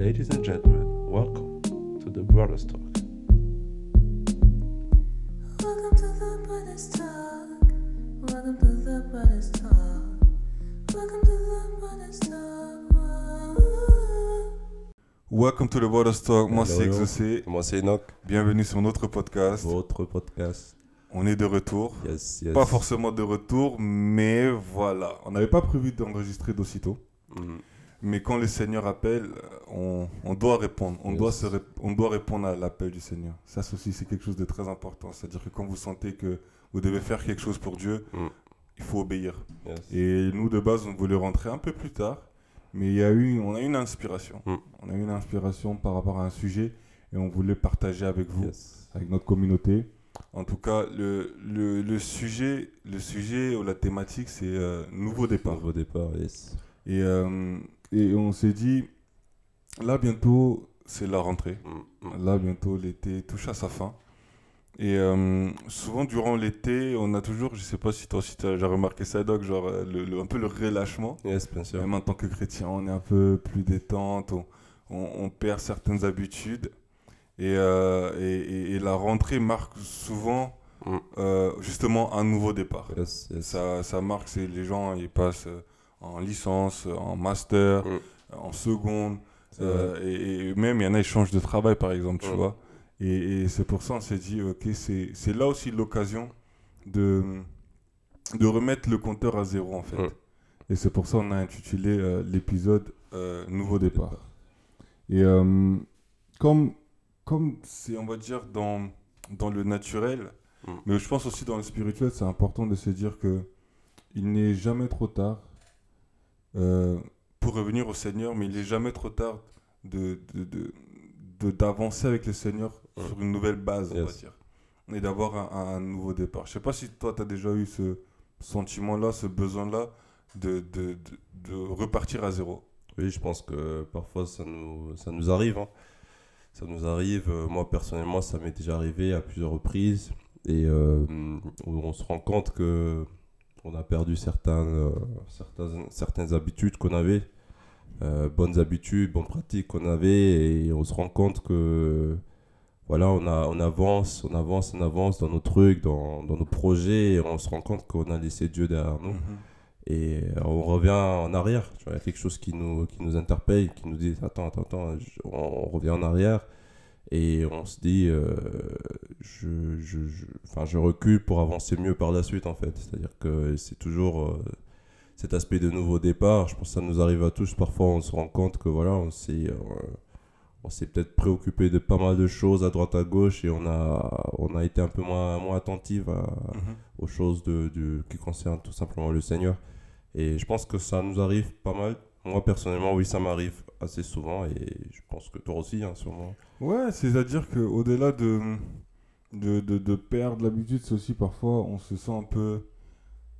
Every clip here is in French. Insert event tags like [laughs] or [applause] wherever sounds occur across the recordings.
Ladies and gentlemen, welcome to the Brothers Talk. Welcome to the Brothers Talk. Welcome to the Brothers Talk. Welcome to the Brothers Talk. Welcome to the Brothers Talk. Moi, c'est. Exaucé. Moi, c'est Enoch, Bienvenue sur notre podcast. votre podcast. On est de retour. Yes, yes. Pas forcément de retour, mais voilà. On n'avait pas prévu d'enregistrer d'aussitôt. Mhm. Mais quand le Seigneur appelle, on, on doit répondre. On, Yes. doit se on doit répondre à l'appel du Seigneur. Ça aussi, c'est quelque chose de très important. C'est-à-dire que quand vous sentez que vous devez faire quelque chose pour Dieu, Mm. il faut obéir. Yes. Et nous, de base, on voulait rentrer un peu plus tard. Mais il y a eu, on a eu une inspiration. Mm. On a eu une inspiration par rapport à un sujet et on voulait partager avec vous. Yes. avec notre communauté. En tout cas, le, le, le sujet, le sujet ou la thématique, c'est euh, nouveau départ. Nouveau départ, yes. Et, euh, et on s'est dit, là bientôt, c'est la rentrée. Mm, mm. Là bientôt, l'été touche à sa fin. Et euh, souvent, durant l'été, on a toujours, je sais pas si toi aussi tu as remarqué ça, Doc, genre euh, le, le- un peu le relâchement. Yes, bien sûr. Même en tant que chrétien, on est un peu plus détente, on, on- on perd certaines habitudes. Et, euh, et, et- et la rentrée marque souvent Mm. euh, justement un nouveau départ. Yes, yes. Ça, ça marque, c'est les gens ils passent en licence, en master, Mm. en seconde. Euh, et, et même il y en a, ils changent de travail par exemple, tu Mm. vois. Et, et c'est pour ça on s'est dit, ok, c'est là aussi l'occasion de, de remettre le compteur à zéro en fait. Mm. Et c'est pour ça on a intitulé euh, l'épisode euh, Nouveau départ. Et euh, comme comme c'est, on va dire, dans, dans le naturel, Mm. mais je pense aussi dans le spirituel, c'est important de se dire que il n'est jamais trop tard pour revenir au Seigneur, mais il n'est jamais trop tard de, de, de- de- d'avancer avec le Seigneur sur une nouvelle base, on va dire, et d'avoir un, un nouveau départ. Je sais pas si toi, tu as déjà eu ce sentiment-là, ce besoin-là de, de, de, de repartir à zéro. Oui, je pense que parfois ça nous, ça nous arrive. hein. Ça nous arrive. euh, moi, personnellement, ça m'est déjà arrivé à plusieurs reprises. Et euh, on se rend compte que on a perdu certaines, euh, certaines, certaines habitudes qu'on avait. euh, bonnes habitudes, bonnes pratiques qu'on avait. Et on se rend compte que voilà, on, a, on avance, on avance, on avance dans nos trucs, dans, dans nos projets. Et on se rend compte qu'on a laissé Dieu derrière nous. Et euh, on revient en arrière. Tu vois, il y a quelque chose qui nous, qui nous interpelle, qui nous dit Attends, attends, attends, on, revient en arrière. Et on se dit euh, je, je, je, je recule pour avancer mieux par la suite, en fait. C'est-à-dire que c'est toujours euh, cet aspect de nouveau départ. Je pense que ça nous arrive à tous. Parfois, on se rend compte que voilà, on s'est. euh, on s'est peut-être préoccupé de pas mal de choses à droite à gauche et on a, on a été un peu moins, moins attentif à, Mhm. aux choses de, de- qui concernent tout simplement le Seigneur. Et je pense que ça nous arrive pas mal. Moi, personnellement, oui, ça m'arrive assez souvent. Et je pense que toi aussi, hein, sûrement. Ouais, c'est-à-dire qu'au-delà de, de, de, de perdre l'habitude, c'est aussi parfois on se sent un peu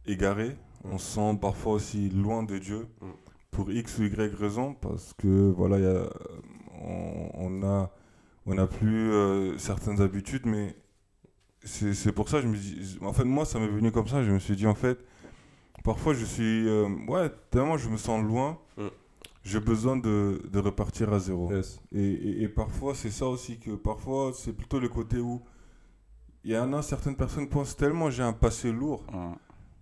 égaré, on se sent parfois aussi loin de Dieu Mm. pour X ou Y raison, parce que voilà, il y a, on, on a on n'a plus euh, certaines habitudes, mais c'est c'est pour ça que je me dis, en fait, moi, ça m'est venu comme ça, je me suis dit, en fait, parfois je suis, euh, ouais, tellement je me sens loin, Mm. j'ai besoin de, de repartir à zéro. Yes. Et, et- et parfois, c'est ça aussi que parfois, c'est plutôt le côté où il y en a certaines personnes pensent tellement j'ai un passé lourd,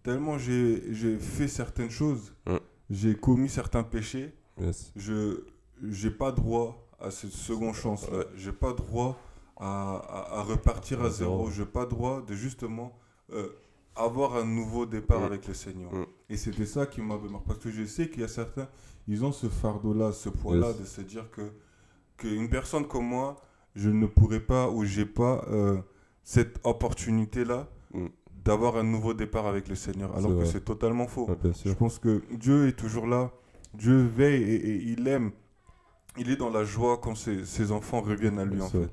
tellement j'ai j'ai fait certaines choses, Mm. j'ai commis certains péchés, Yes. je j'ai pas droit à cette seconde chance Ouais. j'ai pas droit à, à- à repartir à zéro. j'ai pas droit de justement euh, avoir un nouveau départ Mm. avec le Seigneur Mm. et c'était ça qui m'avait marqué parce que je sais qu'il y a certains ils ont ce fardeau là ce poids là Yes. de se dire que qu'une personne comme moi je ne pourrais pas ou j'ai pas euh, cette opportunité là Mm. d'avoir un nouveau départ avec le Seigneur alors que c'est totalement faux je pense que Dieu est toujours là. Dieu veille et, et il aime. Il est dans la joie quand ses, ses enfants reviennent à lui, en fait.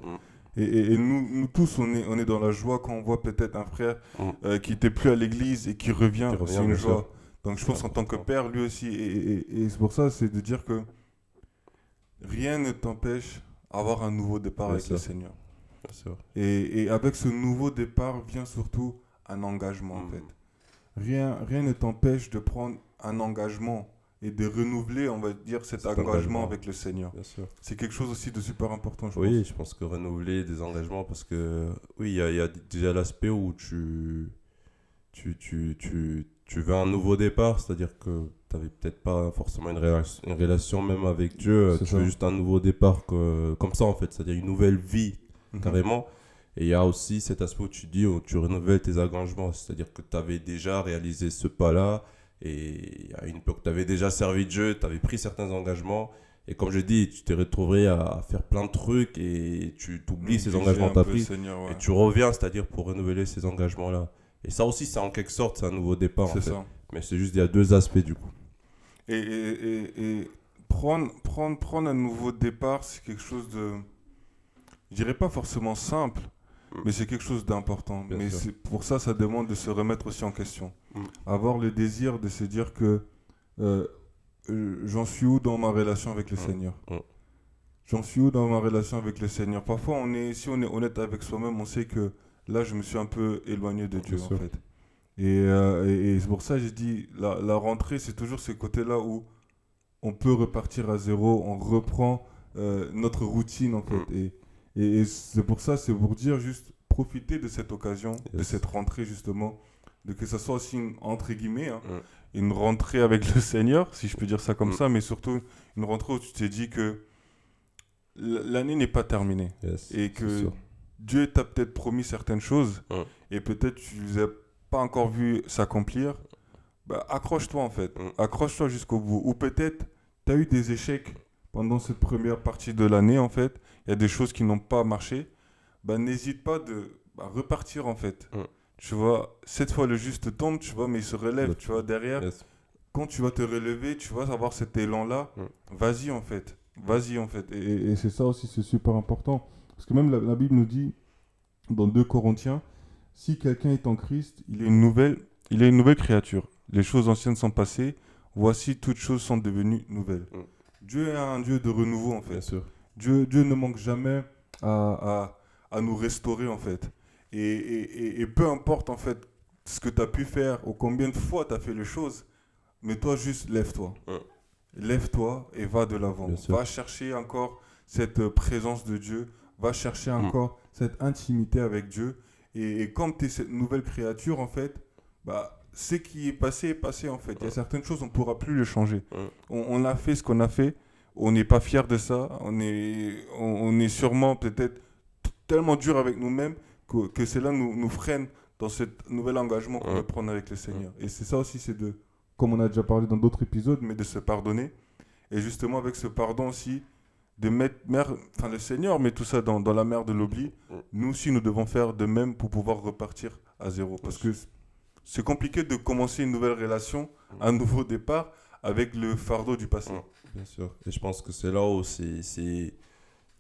Et, et- et nous, nous tous, on est, on est dans la joie quand on voit peut-être un frère Mm. euh, qui n'était plus à l'église et qui revient. C'est une joie. sûr. Donc je pense en tant que père, lui aussi. Et, et- c'est pour ça, c'est de dire que rien ne t'empêche d'avoir un nouveau départ avec le. Seigneur. Et avec ce nouveau départ vient surtout un engagement, en Mm. fait. Rien, rien ne t'empêche de prendre un engagement et de renouveler, on va dire, cet Cet engagement, engagement. avec le Seigneur. Bien sûr. C'est quelque chose aussi de super important, je Oui, je pense que renouveler des engagements, parce que oui, il y a, il y a déjà l'aspect où tu, tu, tu, tu, tu veux un nouveau départ, c'est-à-dire que tu n'avais peut-être pas forcément une, réla- une relation même avec Dieu, C'est tu ça. veux juste un nouveau départ que- comme ça en fait, c'est-à-dire une nouvelle vie pense. carrément. Et il y a aussi cet aspect où tu dis, où tu renouvelles tes engagements, c'est-à-dire que tu avais déjà réalisé ce pas-là, et à une époque, tu avais déjà servi Dieu, tu avais pris certains engagements, et comme je dis, tu t'es retrouvé à, faire plein de trucs, et tu t'oublies ces engagements que tu as pris, ouais. et tu reviens, c'est-à-dire pour renouveler ces engagements-là. Et ça aussi, c'est en quelque sorte, c'est un nouveau départ, en C'est fait. ça. Mais c'est juste, il y a deux aspects, du coup. Et, et, et, et prendre, prendre, prendre un nouveau départ, c'est quelque chose de. Je dirais pas forcément simple. Mais c'est quelque chose d'important. Bien Mais c'est- pour ça, ça demande de se remettre aussi en question. Mm. Avoir le désir de se dire que euh, j'en suis où dans ma relation avec le Mm. Seigneur? Mm. J'en suis où dans ma relation avec le Seigneur? Parfois, on est, si on est honnête avec soi-même, on sait que là, je me suis un peu éloigné de Dieu, en fait. Et, euh, et, et c'est pour ça que j'ai dit, la, la rentrée, c'est toujours ce côté-là où on peut repartir à zéro, on reprend euh, notre routine, en fait. Mm. Et, et, et c'est pour ça, c'est pour dire juste, profiter de cette occasion, de cette rentrée, justement, de que ça soit aussi, une, entre guillemets, hein, Mm. une rentrée avec le Seigneur, si je peux dire ça comme Mm. ça, mais surtout une rentrée où tu t'es dit que l'année n'est pas terminée. Yes, Et que. Dieu t'a peut-être promis certaines choses Mm. et peut-être tu les as pas encore vu s'accomplir. Bah, accroche-toi en fait. Mm. Accroche-toi jusqu'au bout. Ou peut-être tu as eu des échecs pendant cette première partie de l'année en fait. Il y a des choses qui n'ont pas marché. Bah, n'hésite pas de bah, repartir en fait. Mm. Tu vois, cette fois le juste tombe, tu vois, mais il se relève, tu vois, derrière Yes. quand tu vas te relever, tu vas avoir cet élan-là. Mm. Vas-y, en fait. Vas-y, en fait. Et, et c'est ça aussi, c'est super important. Parce que même la, la Bible nous dit, dans 2 Corinthiens, si quelqu'un est en Christ, il est une nouvelle, il est une nouvelle créature. Les choses anciennes sont passées. Voici, toutes choses sont devenues nouvelles. Mm. Dieu est un Dieu de renouveau, en Bien fait. sûr. Dieu, Dieu ne manque jamais à, à, à nous restaurer, en fait. Et, et, et- peu importe, en fait, ce que tu as pu faire ou combien de fois tu as fait les choses, mais toi, juste lève-toi. Lève-toi et va de l'avant. Va chercher encore cette euh, présence de Dieu. Va chercher Mm. encore cette intimité avec Dieu. Et, et comme tu es cette nouvelle créature, en fait, bah, ce qui est passé est passé, en fait. Il y a certaines choses, on ne pourra plus les changer. On, on a fait ce qu'on a fait. On n'est pas fier de ça. On est, on, on est sûrement peut-être tellement dur avec nous-mêmes que, que cela nous, nous freine dans ce nouvel engagement qu'on veut prendre avec le Seigneur. Et c'est ça aussi, c'est de, comme on a déjà parlé dans d'autres épisodes, mais de se pardonner. Et justement, avec ce pardon aussi, de mettre mer- enfin, le Seigneur met tout ça dans, dans la mer de l'oubli. Nous aussi, nous devons faire de même pour pouvoir repartir à zéro. Parce que c'est compliqué de commencer une nouvelle relation, un nouveau départ, avec le fardeau du passé. Bien sûr. Et je pense que c'est là où c'est,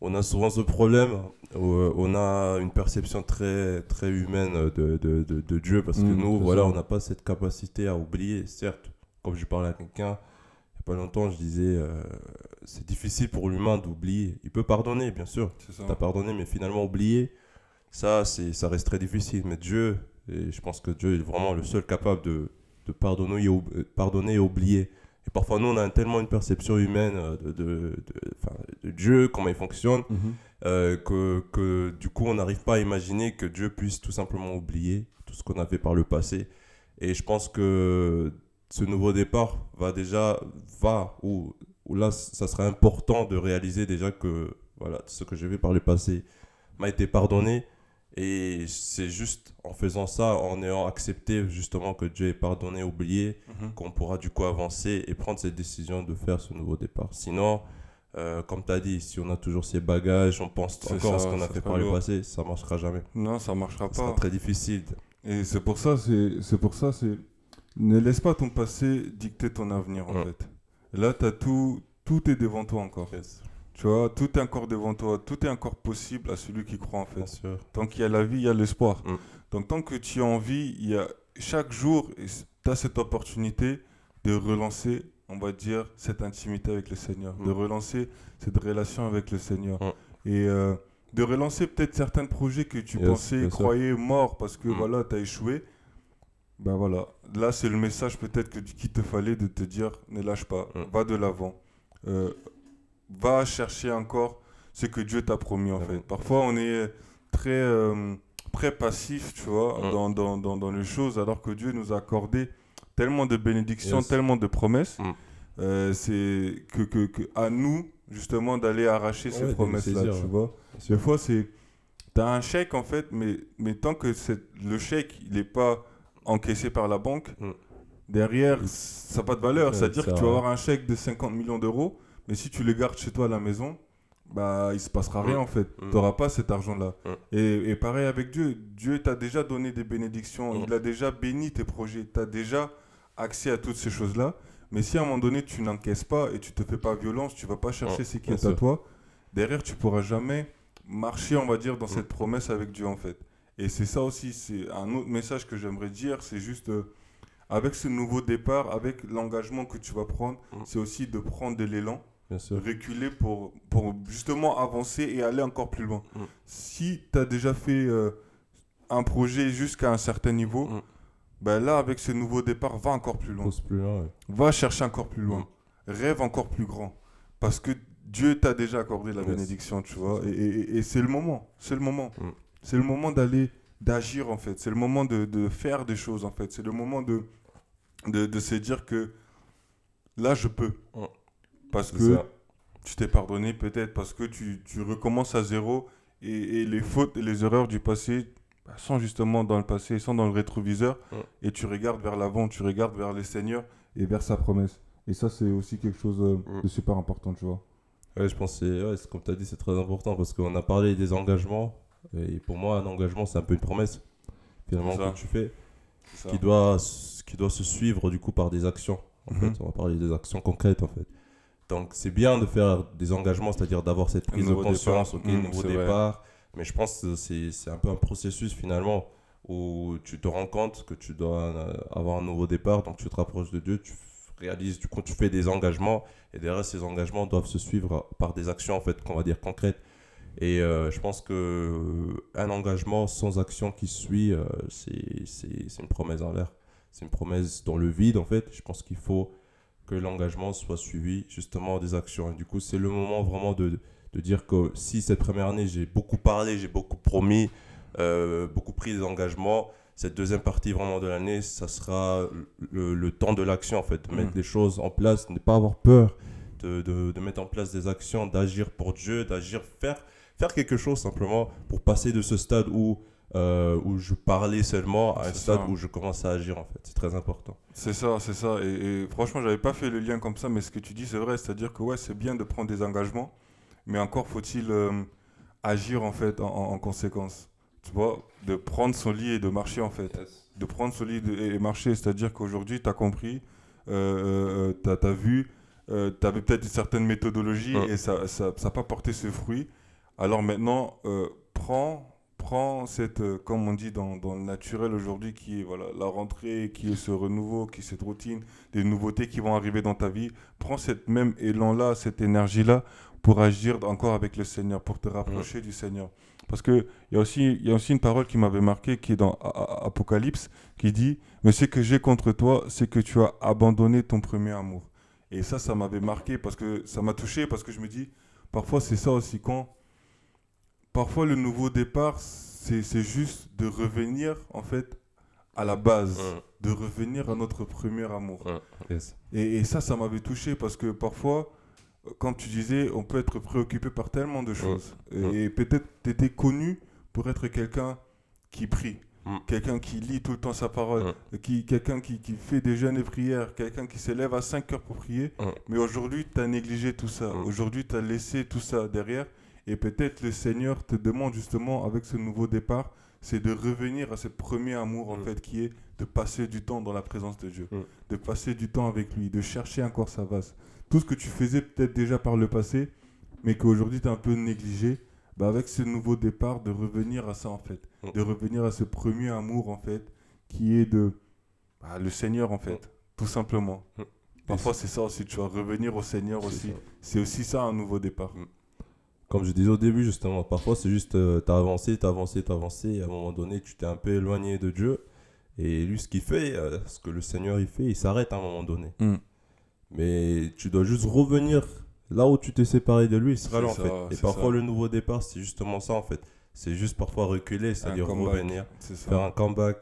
on a souvent ce problème où euh, on a une perception très, très humaine de, de, de, de Dieu parce que Mm, nous, voilà, ça. on n'a pas cette capacité à oublier. Certes, comme je parlais à quelqu'un il n'y a pas longtemps, je disais euh, c'est difficile pour l'humain d'oublier. Il peut pardonner, bien sûr. T'as pardonné, mais finalement oublier, ça, c'est, ça reste très difficile. Mais Dieu, et je pense que Dieu est vraiment le seul capable de, de pardonner, et, euh, pardonner et oublier. Et parfois, nous, on a tellement une perception humaine euh, de, de, de- de Dieu, comment il fonctionne, Mhm. euh, que, que du coup, on n'arrive pas à imaginer que Dieu puisse tout simplement oublier tout ce qu'on a fait par le passé. Et je pense que ce nouveau départ va déjà, va, ou, ou là, ça serait important de réaliser déjà que voilà, ce que j'ai fait par le passé m'a été pardonné. Et c'est juste en faisant ça, en ayant accepté justement que Dieu est pardonné, oublié, Mhm. qu'on pourra du coup avancer et prendre cette décision de faire ce nouveau départ. Sinon, euh, comme tu as dit, si on a toujours ces bagages, on pense C'est encore à ça, ce qu'on a fait par le passé, ça ne marchera jamais. Non, ça marchera Ça sera pas. très difficile. Et c'est pour ça, c'est c'est pour ça, c'est ne laisse pas ton passé dicter ton avenir en Ouais. fait. Là, t'as tout, tout est devant toi encore. Tu vois, tout est encore devant toi, tout est encore possible à celui qui croit en Bien fait. sûr. Tant qu'il y a la vie, il y a l'espoir. Mm. Donc tant que tu es en vie, il y a chaque jour, tu as cette opportunité de relancer, on va dire, cette intimité avec le Seigneur, de Mm. relancer cette relation avec le Seigneur. Mm. Et euh, de relancer peut-être certains projets que tu Yes, pensais, bien croyais morts parce que voilà, tu as échoué. Ben voilà, là c'est le message peut-être que- qu'il te fallait de te dire ne lâche pas, va de l'avant. Euh, va chercher encore ce que Dieu t'a promis en Mm. fait. Parfois on est très, euh, très passif, tu vois, Mm. dans, dans, dans, dans les choses, alors que Dieu nous a accordé tellement de bénédictions, Yes. tellement de promesses. Mm. Euh, c'est que, que, que à nous justement d'aller arracher Ouais, ces promesses-là, saisir, tu ouais. vois. Des fois, c'est. T'as un chèque, en fait, mais, mais tant que c'est- le chèque, il n'est pas encaissé par la banque, Mm. derrière, ça n'a pas de valeur. C'est-à-dire que tu vas va. avoir un chèque de 50 millions d'euros, mais si tu le gardes chez toi à la maison, bah, il se passera rien, Mm. en fait. Mm. Tu n'auras pas cet argent-là. Mm. Et, et pareil avec Dieu. Dieu t'a déjà donné des bénédictions. Mm. Il a déjà béni tes projets. Tu as déjà accès à toutes ces choses-là. Mais si à un moment donné, tu n'encaisses pas et tu te fais pas violence, tu vas pas chercher ce qui est à toi, derrière, tu pourras jamais marcher, on va dire, dans cette promesse avec Dieu, en fait. Et c'est ça aussi, c'est un autre message que j'aimerais dire, c'est juste, euh, avec ce nouveau départ, avec l'engagement que tu vas prendre, c'est aussi de prendre de l'élan, Bien sûr. reculer pour, pour justement avancer et aller encore plus loin. Mm. Si tu as déjà fait euh, un projet jusqu'à un certain niveau, Mm. ben là, avec ce nouveau départ, va encore plus loin. Pousse plus loin, ouais. Va chercher encore plus loin. Mm. Rêve encore plus grand. Parce que Dieu t'a déjà accordé la Yes. bénédiction, tu vois. Et, et- et c'est le moment. C'est le moment. C'est le moment d'aller, d'agir, en fait. C'est le moment de, de faire des choses, en fait. C'est le moment de, de, de se dire que là, je peux. Parce que ça. tu t'es pardonné, peut-être parce que tu, tu recommences à zéro. Et, et les fautes et les erreurs du passé bah, sont justement dans le passé, sont dans le rétroviseur. Et tu regardes vers l'avant, tu regardes vers le Seigneur et vers sa promesse. Et ça, c'est aussi quelque chose euh, de super important, tu vois. Ouais, je pense que c'est, ouais, comme tu as dit, c'est très important parce qu'on a parlé des engagements. Et pour moi, un engagement, c'est un peu une promesse, finalement, que tu fais, qui doit, qui doit se suivre du coup par des actions. En Mhm. fait, on va parler des actions concrètes, en fait. Donc, c'est bien de faire des engagements, c'est-à-dire d'avoir cette prise de conscience, départ. ok, Mhm, nouveau vrai. départ. Mais je pense que c'est, un peu un processus, finalement, où tu te rends compte que tu dois euh, avoir un nouveau départ, donc tu te rapproches de Dieu, tu réalises, du coup, tu fais des engagements, et derrière, ces engagements doivent se suivre par des actions, en fait, qu'on va dire concrètes. Et euh, je pense que euh, un engagement sans action qui suit, euh, c'est une promesse en l'air. C'est une promesse dans le vide, en fait. Je pense qu'il faut que l'engagement soit suivi justement des actions. Et du coup, c'est le moment vraiment de, de dire que si cette première année, j'ai beaucoup parlé, j'ai beaucoup promis, euh, beaucoup pris des engagements, cette deuxième partie vraiment de l'année, ça sera le, le temps de l'action, en fait, de mettre des choses en place, ne pas avoir peur de, de, de mettre en place des actions, d'agir pour Dieu, d'agir, faire, faire quelque chose simplement pour passer de ce stade où, euh, où je parlais seulement à un stade ça. où je commence à agir, en fait. C'est très important. C'est ça, c'est ça. Et, et franchement, j'avais pas fait le lien comme ça, mais ce que tu dis, c'est vrai. C'est-à-dire que ouais, c'est bien de prendre des engagements, mais encore faut-il euh, agir en fait en, en- en conséquence. Tu vois, de prendre son lit et de marcher en fait. De prendre son lit et marcher, c'est-à-dire qu'aujourd'hui, tu as compris, euh, tu as, vu, tu avais peut-être une certaine méthodologie Ouais. et ça n'a ça, pas porté ses fruits. Alors maintenant, euh, prends, prends cette, euh, comme on dit dans, le naturel aujourd'hui, qui est voilà, la rentrée, qui est ce renouveau, qui est cette routine, des nouveautés qui vont arriver dans ta vie. Prends cette même élan-là, cette énergie-là pour agir encore avec le Seigneur, pour te rapprocher du Seigneur. Parce qu'il y, a aussi- y aussi une parole qui m'avait marqué, qui est dans Apocalypse, qui dit Mais ce que j'ai contre toi, c'est que tu as abandonné ton premier amour. Et ça, ça m'avait marqué parce que ça m'a touché, parce que je me dis Parfois, c'est ça aussi quand. Parfois, le nouveau départ, c'est c'est juste de revenir, en fait, à la base, de revenir à notre premier amour. Yes. Et, et ça, ça m'avait touché parce que parfois, comme tu disais, on peut être préoccupé par tellement de choses. Ouais. Et peut-être tu étais connu pour être quelqu'un qui prie, Mm. quelqu'un qui lit tout le temps sa parole, qui, quelqu'un qui, qui fait des jeûnes et prières, quelqu'un qui s'élève à 5 heures pour prier. Mais aujourd'hui, tu as négligé tout ça. Mm. Aujourd'hui, tu as laissé tout ça derrière. Et peut-être le Seigneur te demande justement, avec ce nouveau départ, c'est de revenir à ce premier amour, en Mm. fait, qui est de passer du temps dans la présence de Dieu, Mm. de passer du temps avec lui, de chercher encore sa vase. Tout ce que tu faisais peut-être déjà par le passé, mais qu'aujourd'hui tu as un peu négligé, bah avec ce nouveau départ, de revenir à ça, en fait. Mm. De revenir à ce premier amour, en fait, qui est de bah, le Seigneur, en fait, tout simplement. Parfois, c'est ça aussi, tu vas revenir au Seigneur aussi. C'est aussi ça, un nouveau départ. Comme je disais au début, justement, parfois c'est juste, euh, t'as avancé, t'as avancé, t'as avancé, et à un moment donné, tu t'es un peu éloigné de Dieu. Et lui, ce qu'il fait, euh, ce que le Seigneur il fait, il s'arrête à un moment donné. Mm. Mais tu dois juste revenir là où tu t'es séparé de lui, il sera C'est là en ça, fait. Et parfois, ça. le nouveau départ, c'est justement ça en fait. C'est juste parfois reculer, c'est-à-dire revenir, faire un comeback,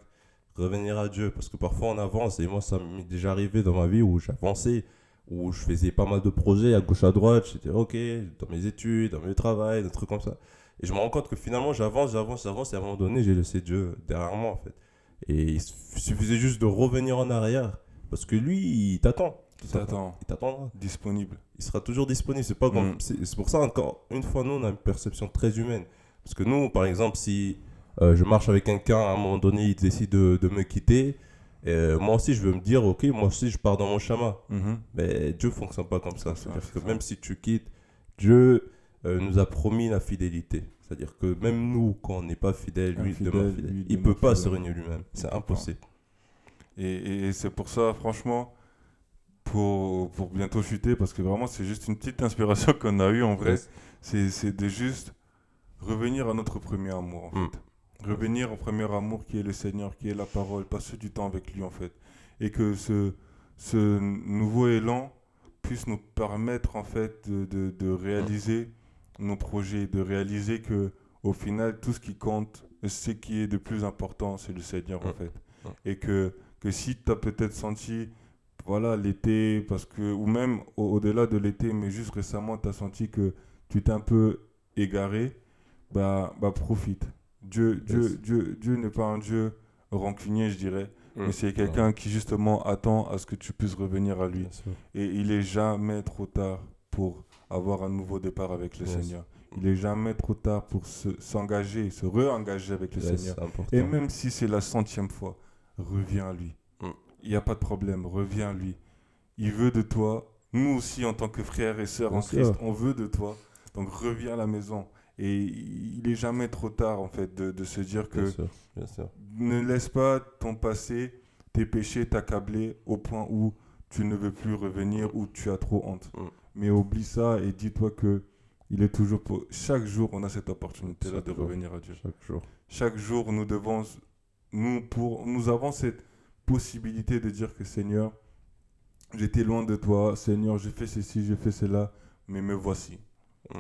revenir à Dieu. Parce que parfois on avance, et moi ça m'est déjà arrivé dans ma vie où j'avançais, où je faisais pas mal de projets à gauche à droite, j'étais ok, dans mes études, dans mes travail, des trucs comme ça. Et je me rends compte que finalement j'avance, j'avance, j'avance, et à un moment donné j'ai laissé Dieu derrière moi en fait. Et il suffisait juste de revenir en arrière, parce que lui il t'attend. Il t'attend. Il t'attendra. Disponible. Il sera toujours disponible. C'est pas comme- Mm. c'est c'est pour ça encore une fois nous on a une perception très humaine. Parce que nous par exemple si euh, je marche avec quelqu'un à un moment donné il décide de, de me quitter, euh, moi aussi je veux me dire ok moi aussi je pars dans mon chemin. Mhm. Mais Dieu fonctionne pas comme ça. C'est ça, C'est-à-dire c'est que ça. même si tu quittes, Dieu euh, nous a promis la fidélité. C'est-à-dire que même nous, quand on n'est pas fidèle, lui, il demeure Infidèle, fidèle. lui, Il demeure peut pas fidèle. se régner lui-même. C'est impossible. Et, et- et c'est pour ça, franchement, pour, pour bientôt chuter, parce que vraiment, c'est juste une petite inspiration [laughs] qu'on a eue en vrai. Yes. C'est c'est de juste revenir à notre premier amour, en Mm. fait. Revenir au premier amour qui est le Seigneur, qui est la parole, passer du temps avec lui, en fait. Et que ce, ce nouveau élan puisse nous permettre, en fait, de, de, de réaliser nos projets, de réaliser que, au final, tout ce qui compte, ce qui est de plus important, c'est le Seigneur, en fait. Et que, que si tu as peut-être senti, voilà, l'été, parce que, ou même au- au-delà de l'été, mais juste récemment, tu as senti que tu t'es un peu égaré, bah, bah profite. Dieu, Dieu, Yes. Dieu, Dieu n'est pas un Dieu rancunier, je dirais, Mm. mais c'est quelqu'un qui justement attend à ce que tu puisses revenir à lui. Et il est jamais trop tard pour avoir un nouveau départ avec le Yes. Seigneur. Il est jamais trop tard pour se- s'engager, se re-engager avec le Yes, Seigneur. Et même si c'est la centième fois, reviens à lui. Mm. Il n'y a pas de problème, reviens à lui. Il veut de toi. Nous aussi, en tant que frères et sœurs en. Christ, on veut de toi. Donc reviens à la maison. Et il est jamais trop tard, en fait, de, de se dire Bien que sûr. Bien sûr. ne laisse pas ton passé, tes péchés t'accabler au point où tu ne veux plus revenir, où tu as trop honte. Mm. Mais oublie ça et dis-toi que il est toujours pour... Chaque jour, on a cette opportunité-là Chaque de jour. revenir à Dieu. Chaque jour. Chaque jour, nous devons, nous, pour, nous avons cette possibilité de dire que Seigneur, j'étais loin de toi, Seigneur, j'ai fait ceci, j'ai fait cela, mais me voici.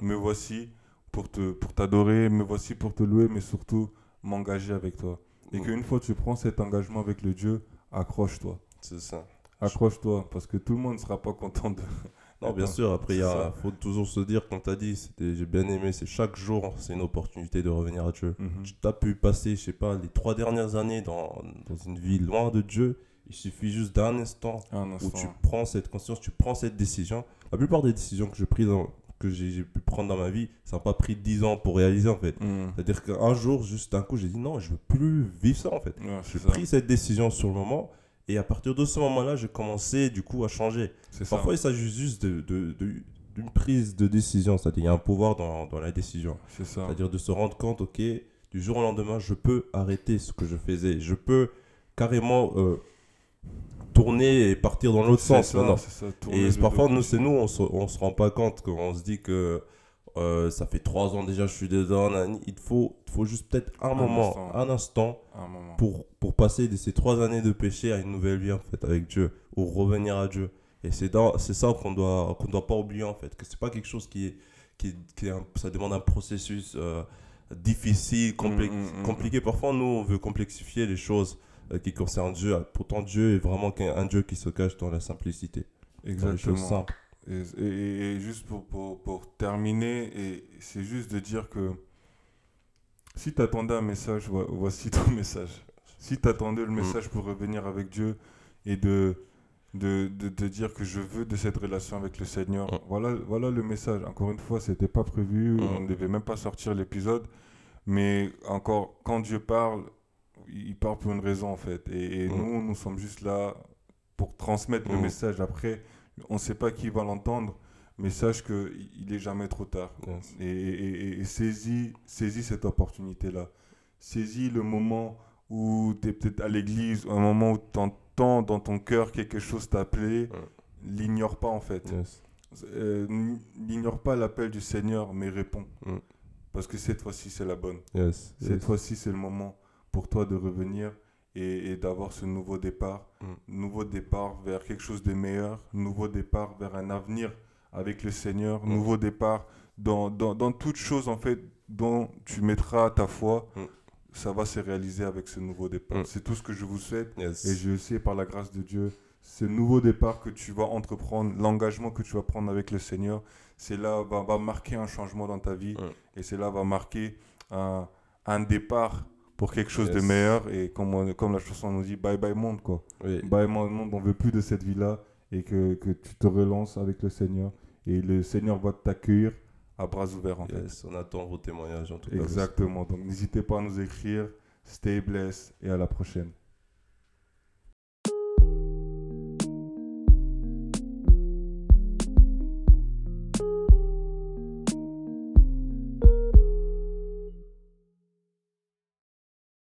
Mm. Me voici pour te, pour t'adorer, me voici pour te louer, mais surtout m'engager avec toi. Et Mm. qu'une fois tu prends cet engagement avec le Dieu, accroche-toi. C'est ça. Accroche-toi, parce que tout le monde ne sera pas content de... [laughs] Non, bien sûr, après, il faut toujours se dire, comme tu as dit, j'ai bien aimé, c'est chaque jour, c'est une opportunité de revenir à Dieu. Mhm. Tu as pu passer, je sais pas, les trois dernières années dans, dans une vie loin de Dieu. Il suffit juste d'un instant où tu prends cette conscience, tu prends cette décision. La plupart des décisions que j'ai prises dans- que j'ai pu prendre dans ma vie, ça n'a pas pris 10 ans pour réaliser en fait. Mhm. C'est-à-dire qu'un jour, juste d'un coup, j'ai dit non, je veux plus vivre ça en fait. Ouais, J'ai pris cette décision sur le moment et à partir de ce moment-là, j'ai commencé du coup à changer. C'est ça. Parfois, il s'agit juste de, de- de- d'une prise de décision, c'est-à-dire il y a un pouvoir dans, dans la décision. C'est ça. C'est-à-dire de se rendre compte, ok, du jour au lendemain, je peux arrêter ce que je faisais. Je peux carrément euh, tourner et partir dans l'autre sens ça, maintenant. c'est ça, tourner Et parfois, nous, c'est nous, on se, on se rend pas compte qu'on se dit que euh, ça fait trois ans déjà, je suis dedans. Il faut, il faut juste peut-être un, Un moment, instant. un instant À un moment. pour, pour passer de ces trois années de péché à une nouvelle vie en fait avec Dieu ou revenir à Dieu. Et c'est dans- c'est ça qu'on doit qu'on doit pas oublier en fait que c'est pas quelque chose qui est qui, est- qui est un- ça demande un processus euh, difficile Mm, mm, mm. compliqué. Parfois nous on veut complexifier les choses qui concernent Dieu. Pourtant Dieu est vraiment un Dieu qui se cache dans la simplicité, Exactement. Et, et- et juste pour, pour, pour terminer, c'est juste de dire que si tu attendais un message, vo- voici ton [laughs] message. Si tu attendais le Mm. message pour revenir avec Dieu et de, de, de, de dire que je veux de cette relation avec le Seigneur, Mm. voilà, voilà le message. Encore une fois, c'était pas prévu, Mm. on ne devait même pas sortir l'épisode, mais encore, quand Dieu parle, il parle pour une raison en fait. Et, et nous, nous sommes juste là pour transmettre le message. Après, on ne sait pas qui va l'entendre, mais sache qu'il n'est jamais trop tard. Yes. Et, et- et- et saisis, saisis cette opportunité-là. Saisis le moment où tu es peut-être à l'église, un moment où tu entends dans ton cœur quelque chose t'appeler. L'ignore pas en fait. Yes. Euh, N'ignore pas l'appel du Seigneur, mais réponds. Parce que cette fois-ci, c'est la bonne. Yes. Cette Yes. fois-ci, c'est le moment pour toi de revenir et, et d'avoir ce nouveau départ, Mm. nouveau départ vers quelque chose de meilleur, nouveau départ vers un avenir avec le Seigneur, Mm. nouveau départ dans, dans, dans toute chose en fait dont tu mettras ta foi, Mm. ça va se réaliser avec ce nouveau départ. C'est tout ce que je vous souhaite Yes. et je sais par la grâce de Dieu, ce nouveau départ que tu vas entreprendre, l'engagement que tu vas prendre avec le Seigneur, c'est là va, va marquer un changement dans ta vie et c'est là va marquer un, un départ pour quelque chose de meilleur et comme, on- comme la chanson nous dit, bye bye monde quoi. Oui. Bye bye monde, on veut plus de cette vie-là et que, que tu te relances avec le Seigneur et le Seigneur va t'accueillir à bras ouverts en fait. On attend vos témoignages en tout cas. Exactement, donc n'hésitez pas à nous écrire, stay blessed et à la prochaine.